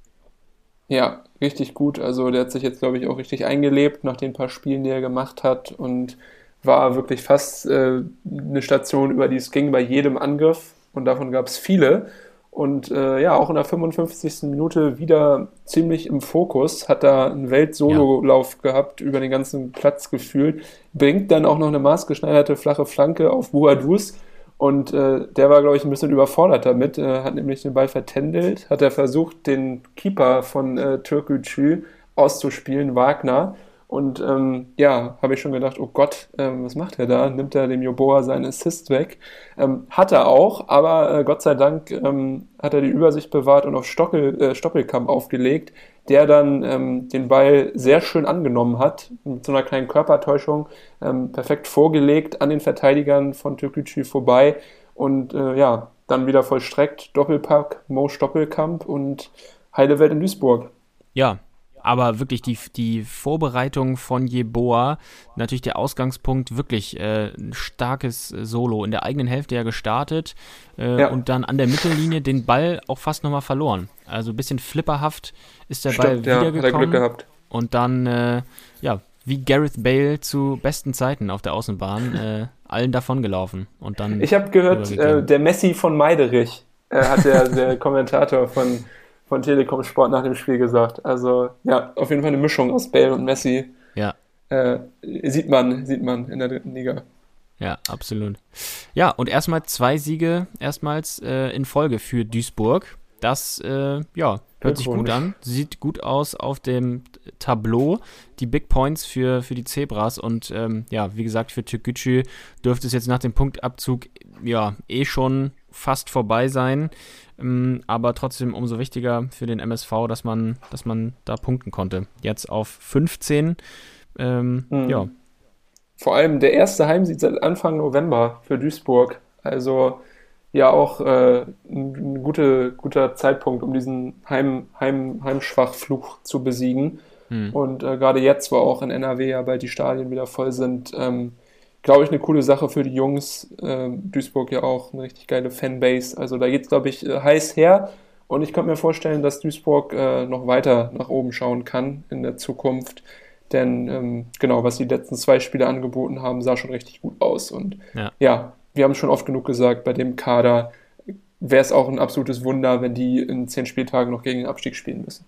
Ja, richtig gut. Also der hat sich jetzt, glaube ich, auch richtig eingelebt nach den paar Spielen, die er gemacht hat und war wirklich fast äh, eine Station, über die es ging bei jedem Angriff und davon gab es viele. Und äh, ja, auch in der 55. Minute wieder ziemlich im Fokus, hat da einen Welt-Solo-Lauf ja. gehabt, über den ganzen Platz gefühlt, bringt dann auch noch eine maßgeschneiderte flache Flanke auf Buadus und äh, der war, glaube ich, ein bisschen überfordert damit, äh, hat nämlich den Ball vertändelt, hat er versucht, den Keeper von äh, Türkgücü auszuspielen, Wagner. Und ähm, ja, habe ich schon gedacht, oh Gott, ähm, was macht er da? Nimmt er dem Joboa seinen Assist weg? Ähm, hat er auch, aber äh, Gott sei Dank ähm, hat er die Übersicht bewahrt und auf Stockel, äh, Stoppelkamp aufgelegt, der dann ähm, den Ball sehr schön angenommen hat, mit so einer kleinen Körpertäuschung, ähm, perfekt vorgelegt an den Verteidigern von Türkgücü vorbei und äh, ja, dann wieder vollstreckt, Doppelpack, Mo Stoppelkamp und Heidewelt in Duisburg. Ja, aber wirklich die, die Vorbereitung von Jeboa, natürlich der Ausgangspunkt, wirklich äh, ein starkes Solo. In der eigenen Hälfte ja gestartet äh, ja. und dann an der Mittellinie den Ball auch fast nochmal verloren. Also ein bisschen flipperhaft ist der Stimmt, Ball wiedergekommen. Ja, hat er Glück gehabt. Und dann, äh, ja, wie Gareth Bale zu besten Zeiten auf der Außenbahn, äh, allen davongelaufen. Und dann ich habe gehört, äh, der Messi von Meiderich, äh, hat der, der Kommentator von von Telekom Sport nach dem Spiel gesagt. Also ja, auf jeden Fall eine Mischung aus Bale und Messi. Ja. äh, sieht man, sieht man in der dritten Liga. Ja, absolut. Ja, und erstmal zwei Siege erstmals äh, in Folge für Duisburg. Das, äh, ja, hört sich gut an. Sieht gut aus auf dem Tableau. Die Big Points für, für die Zebras. Und ähm, ja, wie gesagt, für Türkgücü dürfte es jetzt nach dem Punktabzug ja eh schon fast vorbei sein. Ähm, aber trotzdem umso wichtiger für den MSV, dass man, dass man da punkten konnte. Jetzt auf 15. Ähm, mhm. Ja, vor allem der erste Heimsieg seit Anfang November für Duisburg. Also ja auch äh, ein gute, guter Zeitpunkt, um diesen Heim, Heim, Heimschwachfluch zu besiegen. Hm. Und äh, gerade jetzt, wo auch in NRW ja bald die Stadien wieder voll sind, ähm, glaube ich, eine coole Sache für die Jungs. Ähm, Duisburg ja auch eine richtig geile Fanbase. Also da geht es, glaube ich, äh, heiß her. Und ich könnte mir vorstellen, dass Duisburg äh, noch weiter nach oben schauen kann in der Zukunft. Denn ähm, genau, was die letzten zwei Spiele angeboten haben, sah schon richtig gut aus. Und ja, ja wir haben es schon oft genug gesagt, bei dem Kader wäre es auch ein absolutes Wunder, wenn die in zehn Spieltagen noch gegen den Abstieg spielen müssen.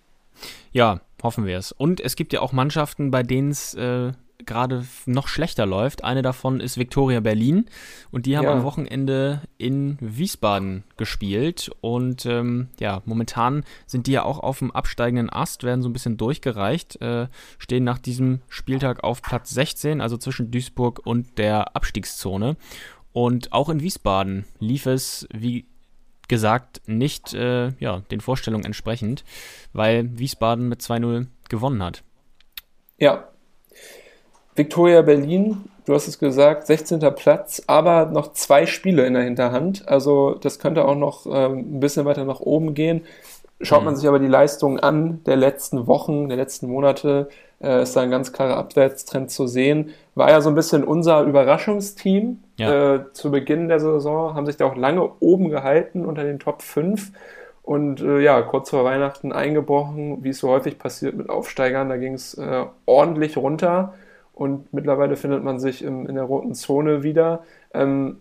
Ja, hoffen wir es. Und es gibt ja auch Mannschaften, bei denen es äh, gerade noch schlechter läuft. Eine davon ist Viktoria Berlin und die haben ja. am Wochenende in Wiesbaden gespielt und ähm, ja, momentan sind die ja auch auf dem absteigenden Ast, werden so ein bisschen durchgereicht, äh, stehen nach diesem Spieltag auf Platz 16, also zwischen Duisburg und der Abstiegszone. Und auch in Wiesbaden lief es, wie gesagt, nicht äh, ja, den Vorstellungen entsprechend, weil Wiesbaden mit 2-0 gewonnen hat. Ja, Victoria Berlin, du hast es gesagt, 16. Platz, aber noch zwei Spiele in der Hinterhand. Also das könnte auch noch ähm, ein bisschen weiter nach oben gehen. Schaut man mhm. sich aber die Leistungen an der letzten Wochen, der letzten Monate, äh, ist da ein ganz klarer Abwärtstrend zu sehen. War ja so ein bisschen unser Überraschungsteam ja. äh, zu Beginn der Saison, haben sich da auch lange oben gehalten unter den Top 5 und äh, ja, kurz vor Weihnachten eingebrochen, wie es so häufig passiert mit Aufsteigern. Da ging es äh, ordentlich runter und mittlerweile findet man sich im, in der roten Zone wieder. Ähm,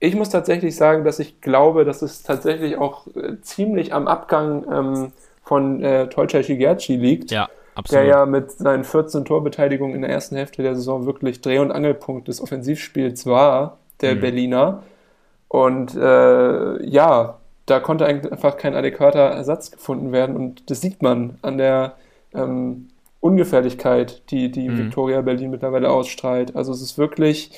ich muss tatsächlich sagen, dass ich glaube, dass es tatsächlich auch äh, ziemlich am Abgang ähm, von äh, Tolcay Shigerchi liegt. Ja, absolut. Der ja mit seinen 14 Torbeteiligungen in der ersten Hälfte der Saison wirklich Dreh- und Angelpunkt des Offensivspiels war, der mhm. Berliner. Und äh, ja, da konnte einfach kein adäquater Ersatz gefunden werden. Und das sieht man an der ähm, Ungefährlichkeit, die die mhm. Victoria Berlin mittlerweile ausstrahlt. Also es ist wirklich,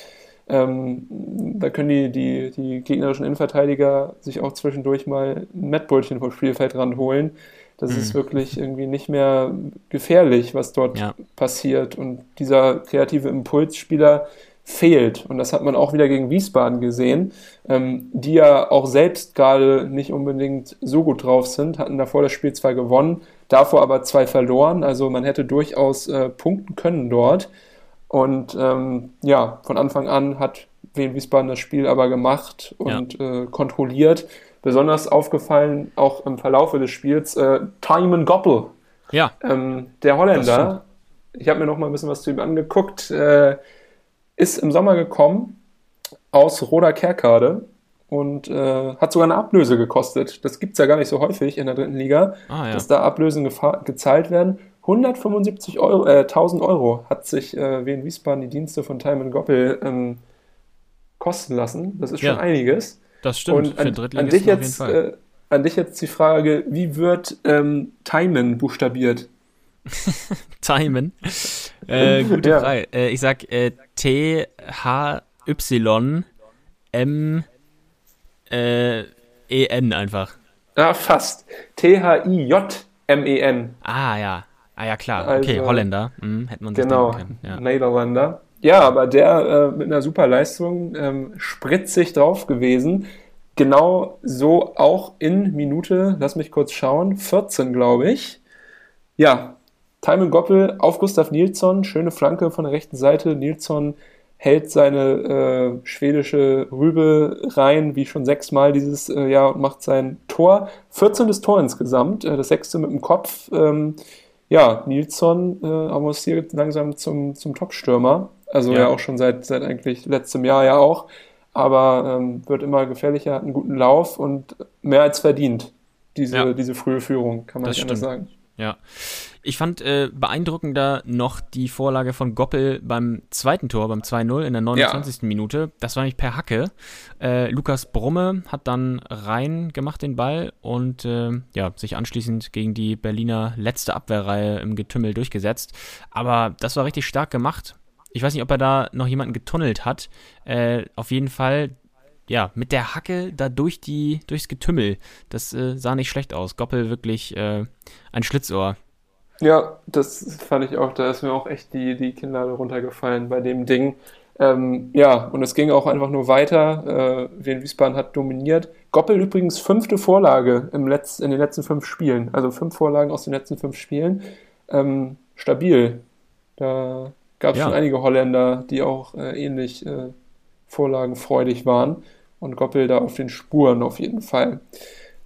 ähm, da können die, die, die gegnerischen Innenverteidiger sich auch zwischendurch mal ein Mettbrötchen vom Spielfeld ranholen. Das mhm. ist wirklich irgendwie nicht mehr gefährlich, was dort ja. passiert. Und dieser kreative Impulsspieler fehlt. Und das hat man auch wieder gegen Wiesbaden gesehen, ähm, die ja auch selbst gerade nicht unbedingt so gut drauf sind, hatten davor das Spiel zwar gewonnen, davor aber zwei verloren. Also man hätte durchaus äh, punkten können dort. Und ähm, ja, von Anfang an hat Wien Wiesbaden das Spiel aber gemacht und ja. äh, kontrolliert. Besonders aufgefallen auch im Verlaufe des Spiels äh, Timon Goppel. Ja. Ähm, der Holländer. Ich habe mir noch mal ein bisschen was zu ihm angeguckt. Äh, ist im Sommer gekommen aus Roda Kerkade und äh, hat sogar eine Ablöse gekostet. Das gibt es ja gar nicht so häufig in der dritten Liga, ah, ja. dass da Ablösen gezahlt werden. 175.000 Euro, äh, 1000 Euro hat sich äh, Wien Wiesbaden die Dienste von Timon Goppel ähm, kosten lassen. Das ist schon ja, einiges. Das stimmt. Und an, an dich jetzt, äh, an dich jetzt die Frage, wie wird ähm, Timon buchstabiert? Timon. Äh, gute ja. Frage. Äh, ich sag äh, T H Y M äh, E N einfach. Ja, fast. T H I J M E N. Ah ja. Ah ja klar. Also, okay, Holländer. Hm, hätten wir uns genau, können. Ja. Niederländer. Ja, aber der äh, mit einer super Leistung ähm, spritzig drauf gewesen. Genau so auch in Minute, lass mich kurz schauen, 14 glaube ich. Ja, Timon Goppel auf Gustav Nilsson, schöne Flanke von der rechten Seite. Nilsson hält seine äh, schwedische Rübe rein, wie schon sechsmal dieses äh, Jahr und macht sein Tor. 14. Tor insgesamt, äh, das sechste mit dem Kopf. Ähm, ja, Nilsson äh, avanciert langsam zum, zum Top-Stürmer. Also ja. ja. auch schon seit, seit eigentlich letztem Jahr ja auch. Aber ähm, wird immer gefährlicher, hat einen guten Lauf und mehr als verdient, diese, ja. diese frühe Führung, kann man das nicht anders sagen. Ja. Ich fand äh, beeindruckender noch die Vorlage von Goppel beim zweiten Tor, beim 2-0 in der 29. Ja. Minute. Das war nämlich per Hacke. Äh, Lukas Brumme hat dann rein gemacht den Ball und äh, ja, sich anschließend gegen die Berliner letzte Abwehrreihe im Getümmel durchgesetzt. Aber das war richtig stark gemacht. Ich weiß nicht, ob er da noch jemanden getunnelt hat. Äh, auf jeden Fall ja, mit der Hacke da durch die, durchs Getümmel. Das äh, sah nicht schlecht aus. Goppel wirklich äh, ein Schlitzohr. Ja, das fand ich auch. Da ist mir auch echt die, die Kinnlade runtergefallen bei dem Ding. Ähm, ja, und es ging auch einfach nur weiter. Äh, Wien Wiesbaden hat dominiert. Goppel übrigens fünfte Vorlage im Letz-, in den letzten fünf Spielen. Also fünf Vorlagen aus den letzten fünf Spielen. Ähm, stabil. Da gab es ja. schon einige Holländer, die auch äh, ähnlich äh, vorlagenfreudig waren und Goppel da auf den Spuren auf jeden Fall.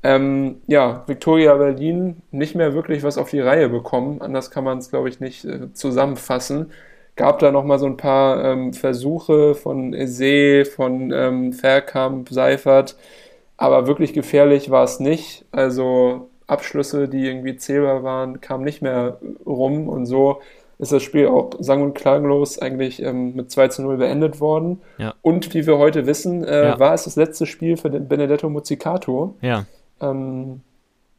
Ähm, ja, Victoria Berlin nicht mehr wirklich was auf die Reihe bekommen. Anders kann man es, glaube ich, nicht äh, zusammenfassen. Gab da nochmal so ein paar ähm, Versuche von Eze, von ähm, Verkamp, Seifert, aber wirklich gefährlich war es nicht. Also Abschlüsse, die irgendwie zählbar waren, kamen nicht mehr rum und so ist das Spiel auch sang- und klanglos eigentlich ähm, mit 2 zu 0 beendet worden. Ja. Und wie wir heute wissen, äh, ja. war es das letzte Spiel für den Benedetto Muzzicato. Ja. Ähm,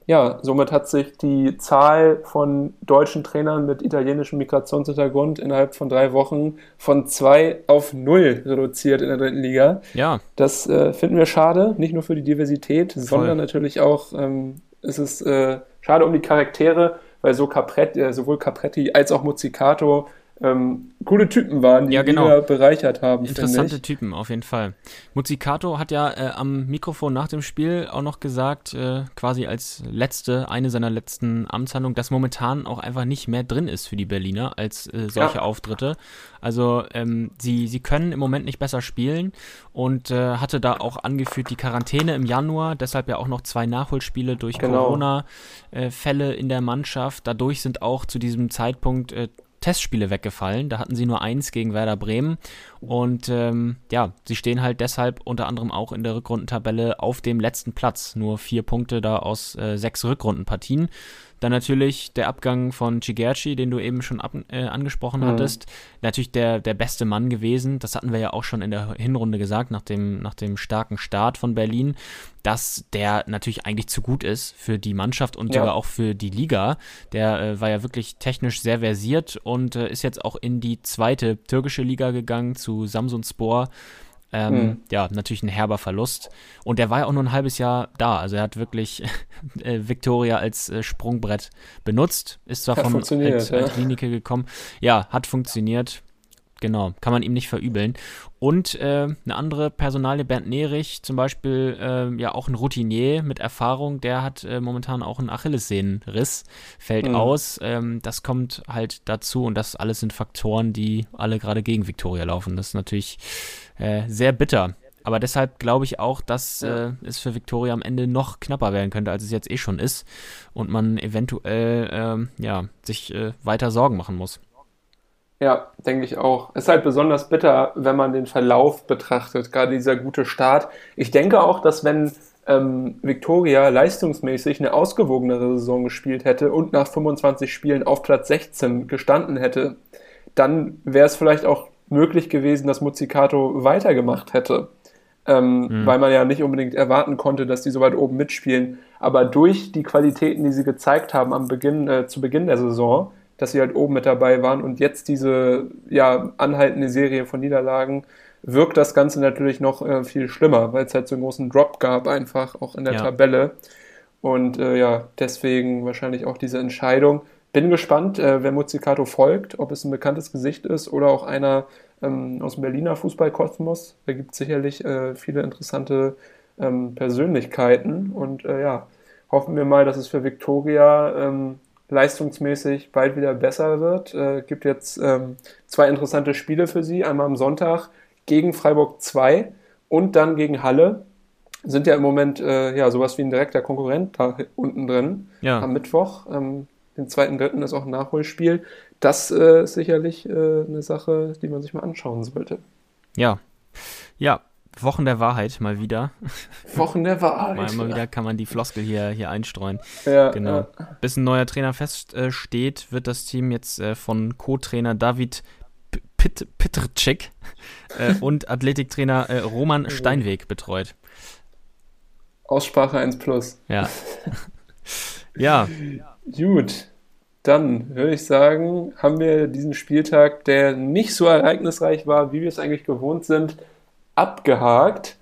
ja, somit hat sich die Zahl von deutschen Trainern mit italienischem Migrationshintergrund innerhalb von drei Wochen von zwei auf null reduziert in der dritten Liga. Ja. Das äh, finden wir schade, nicht nur für die Diversität, Voll. sondern natürlich auch ähm, ist es äh, schade um die Charaktere weil so Capretti, äh, sowohl Capretti als auch Muzzicato ähm, coole Typen waren, die ja, genau. bereichert haben. Interessante Typen, auf jeden Fall. Muzzicato hat ja äh, am Mikrofon nach dem Spiel auch noch gesagt, äh, quasi als letzte, eine seiner letzten Amtshandlungen, dass momentan auch einfach nicht mehr drin ist für die Berliner als äh, solche ja. Auftritte. Also ähm, sie, sie können im Moment nicht besser spielen und äh, hatte da auch angeführt die Quarantäne im Januar, deshalb ja auch noch zwei Nachholspiele durch genau. Corona-Fälle in der Mannschaft. Dadurch sind auch zu diesem Zeitpunkt äh, Testspiele weggefallen. Da hatten sie nur eins gegen Werder Bremen. Und ähm, ja, sie stehen halt deshalb unter anderem auch in der Rückrundentabelle auf dem letzten Platz. Nur vier Punkte da aus äh, sechs Rückrundenpartien. Dann natürlich der Abgang von Chigerci, den du eben schon ab, äh, angesprochen mhm. hattest. Natürlich der, der beste Mann gewesen. Das hatten wir ja auch schon in der Hinrunde gesagt, nach dem, nach dem starken Start von Berlin, dass der natürlich eigentlich zu gut ist für die Mannschaft und ja. sogar auch für die Liga. Der äh, war ja wirklich technisch sehr versiert und äh, ist jetzt auch in die zweite türkische Liga gegangen zu Samsun Spor. Ähm, mhm. Ja, natürlich ein herber Verlust. Und der war ja auch nur ein halbes Jahr da. Also er hat wirklich äh, Victoria als äh, Sprungbrett benutzt. Ist zwar hat von Alt, ja. Gekommen. Ja, hat funktioniert. Genau, kann man ihm nicht verübeln. Und äh, eine andere Personalie, Bernd Nerich, zum Beispiel, äh, ja auch ein Routinier mit Erfahrung, der hat äh, momentan auch einen Achillessehnenriss, fällt mhm. aus. Ähm, das kommt halt dazu und das alles sind Faktoren, die alle gerade gegen Viktoria laufen. Das ist natürlich äh, sehr bitter. Aber deshalb glaube ich auch, dass ja. äh, es für Viktoria am Ende noch knapper werden könnte, als es jetzt eh schon ist. Und man eventuell ähm, ja, sich äh, weiter Sorgen machen muss. Ja, denke ich auch. Ist halt besonders bitter, wenn man den Verlauf betrachtet, gerade dieser gute Start. Ich denke auch, dass wenn ähm, Victoria leistungsmäßig eine ausgewogenere Saison gespielt hätte und nach 25 Spielen auf Platz 16 gestanden hätte, dann wäre es vielleicht auch möglich gewesen, dass Muzzicato weitergemacht hätte. Ähm, mhm. Weil man ja nicht unbedingt erwarten konnte, dass die so weit oben mitspielen. Aber durch die Qualitäten, die sie gezeigt haben am Beginn, äh, zu Beginn der Saison, dass sie halt oben mit dabei waren und jetzt diese ja, anhaltende Serie von Niederlagen wirkt das Ganze natürlich noch äh, viel schlimmer, weil es halt so einen großen Drop gab, einfach auch in der ja. Tabelle. Und äh, ja, deswegen wahrscheinlich auch diese Entscheidung. Bin gespannt, äh, wer Muzzicato folgt, ob es ein bekanntes Gesicht ist oder auch einer ähm, aus dem Berliner Fußballkosmos. Da gibt es sicherlich äh, viele interessante ähm, Persönlichkeiten. Und äh, ja, hoffen wir mal, dass es für Viktoria ähm, leistungsmäßig bald wieder besser wird. Äh, gibt jetzt ähm, zwei interessante Spiele für sie. Einmal am Sonntag gegen Freiburg 2 und dann gegen Halle. Sind ja im Moment äh, ja sowas wie ein direkter Konkurrent da unten drin. Ja. Am Mittwoch, ähm, den zweiten, dritten ist auch ein Nachholspiel. Das äh, ist sicherlich äh, eine Sache, die man sich mal anschauen sollte. Ja. Ja, Wochen der Wahrheit mal wieder. Wochen der Wahrheit. mal, mal wieder kann man die Floskel hier, hier einstreuen. Ja, Genau. ja. Bis ein neuer Trainer feststeht, wird das Team jetzt äh, von Co-Trainer David Pit Pitrczyk äh, und Athletiktrainer äh, Roman Steinweg betreut. Aussprache 1 plus. Ja. ja, Gut, dann würde ich sagen, haben wir diesen Spieltag, der nicht so ereignisreich war, wie wir es eigentlich gewohnt sind, abgehakt.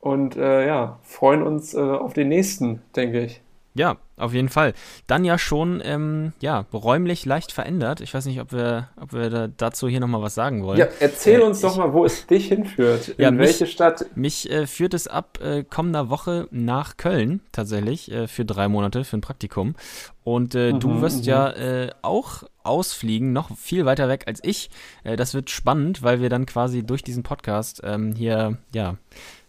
Und äh, ja, freuen uns äh, auf den nächsten, denke ich. ja, auf jeden Fall. Dann ja schon, ähm, ja, räumlich leicht verändert. Ich weiß nicht, ob wir, ob wir da, dazu hier nochmal was sagen wollen. Ja, erzähl Äh, uns doch ich- mal, wo es dich hinführt. Ja, In mich- welche Stadt? Mich äh, führt es ab äh, kommender Woche nach Köln tatsächlich äh, für drei Monate für ein Praktikum. Und äh, du Mhm, wirst mhm. ja äh, auch ausfliegen, noch viel weiter weg als ich. Äh, das wird spannend, weil wir dann quasi durch diesen Podcast ähm, hier ja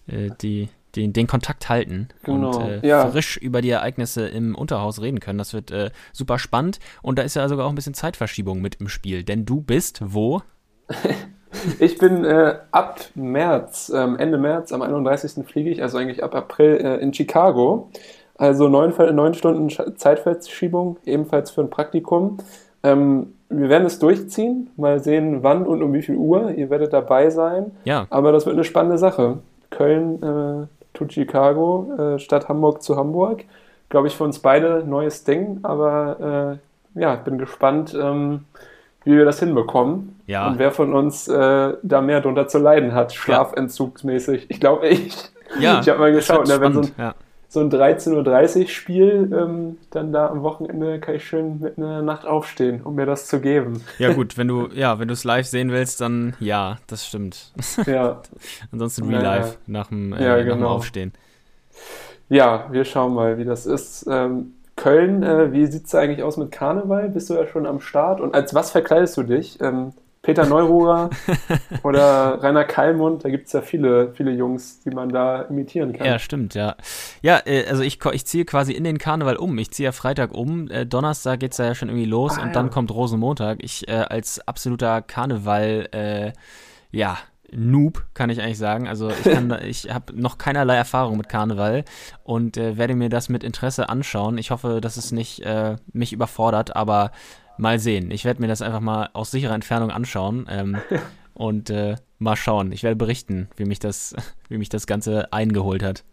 äh, die den, den Kontakt halten Genau, und äh, ja. frisch über die Ereignisse im Unterhaus reden können. Das wird äh, super spannend und da ist ja sogar auch ein bisschen Zeitverschiebung mit im Spiel, denn du bist wo? Ich bin äh, ab März, ähm, Ende März, am 31. fliege ich, also eigentlich ab April äh, in Chicago. Also neun, neun Stunden Sch- Zeitverschiebung, ebenfalls für ein Praktikum. Ähm, wir werden es durchziehen, mal sehen, wann und um wie viel Uhr. Ihr werdet dabei sein. Ja, Aber das wird eine spannende Sache. Köln äh, to Chicago, äh, statt Hamburg zu Hamburg. Glaube ich für uns beide neues Ding, aber äh, ja, bin gespannt, ähm, wie wir das hinbekommen. Ja. Und wer von uns äh, da mehr drunter zu leiden hat, schlafentzugsmäßig. Ich glaube, ich. ja. Ich habe mal geschaut, wird ne, wenn so ein, ja. So ein 13.30 Uhr Spiel, ähm, dann da am Wochenende kann ich schön mit einer Nacht aufstehen, um mir das zu geben. Ja gut, wenn du ja, wenn du es live sehen willst, dann ja, das stimmt. Ja. Ansonsten real Ja, life nach dem, äh, Ja, nach dem genau. Aufstehen. Ja, wir schauen mal, wie das ist. Ähm, Köln, äh, wie sieht's da eigentlich aus mit Karneval? Bist du ja schon am Start? Und als was verkleidest du dich? Ähm, Peter Neururer oder Rainer Kallmund? Da gibt's ja viele, viele Jungs, die man da imitieren kann. Ja, stimmt, ja. Ja, äh, also ich, ich ziehe quasi in den Karneval um. Ich ziehe ja Freitag um. Äh, Donnerstag geht's ja schon irgendwie los Ah, und ja. dann kommt Rosenmontag. Ich äh, als absoluter Karneval, äh, ja, Noob, kann ich eigentlich sagen. Also ich, kann ich habe noch keinerlei Erfahrung mit Karneval und äh, werde mir das mit Interesse anschauen. Ich hoffe, dass es nicht äh, mich überfordert, aber mal sehen. Ich werde mir das einfach mal aus sicherer Entfernung anschauen ähm, und äh, mal schauen. Ich werde berichten, wie mich das, wie mich das Ganze eingeholt hat.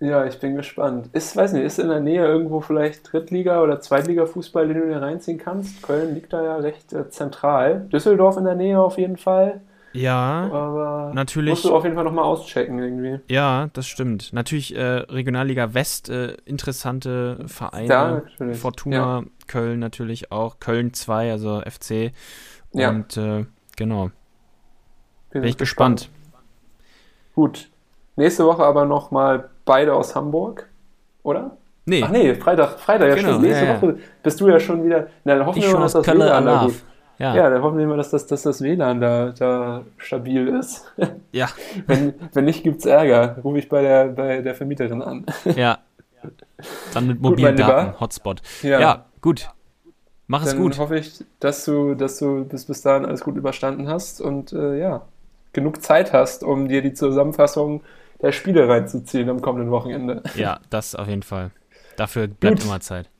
Ja, ich bin gespannt. Ist, weiß nicht, ist in der Nähe irgendwo vielleicht Drittliga- oder Zweitliga-Fußball, den du dir reinziehen kannst? Köln liegt da ja recht äh, zentral. Düsseldorf in der Nähe auf jeden Fall. Ja, Aber Natürlich. musst du auf jeden Fall nochmal auschecken irgendwie. ja, das stimmt. Natürlich äh, Regionalliga West, äh, interessante Vereine. Ja, natürlich. Fortuna, Köln natürlich auch. Köln 2, also FC. Ja. Und äh, genau, Wir bin ich sind gespannt. Gut. Nächste Woche aber nochmal beide aus Hamburg, oder? Nee, Ach nee, Freitag, Freitag, ja Genau, stimmt. Nächste ja, ja. Woche bist du ja schon wieder. Na, dann hoffen ich wir schon mal, dass das Kölle gut. Ja, Ja, dann hoffen wir mal, dass das, dass das WLAN da, da stabil ist. ja, wenn, wenn nicht, gibt's Ärger. Rufe ich bei der, bei der Vermieterin an. ja. Dann mit Mobildaten, Lieber. Hotspot. Ja, gut. Mach es Dann gut. hoffe ich, dass du, dass du bis, bis dahin alles gut überstanden hast und äh, ja, genug Zeit hast, um dir die Zusammenfassung der Spiele reinzuziehen am kommenden Wochenende. Ja, das auf jeden Fall. Dafür bleibt Gut. immer Zeit.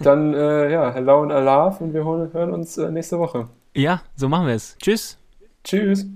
Dann, äh, ja, hello und Alarv und wir hören hören uns äh, nächste Woche. Ja, so machen wir es. Tschüss. Tschüss.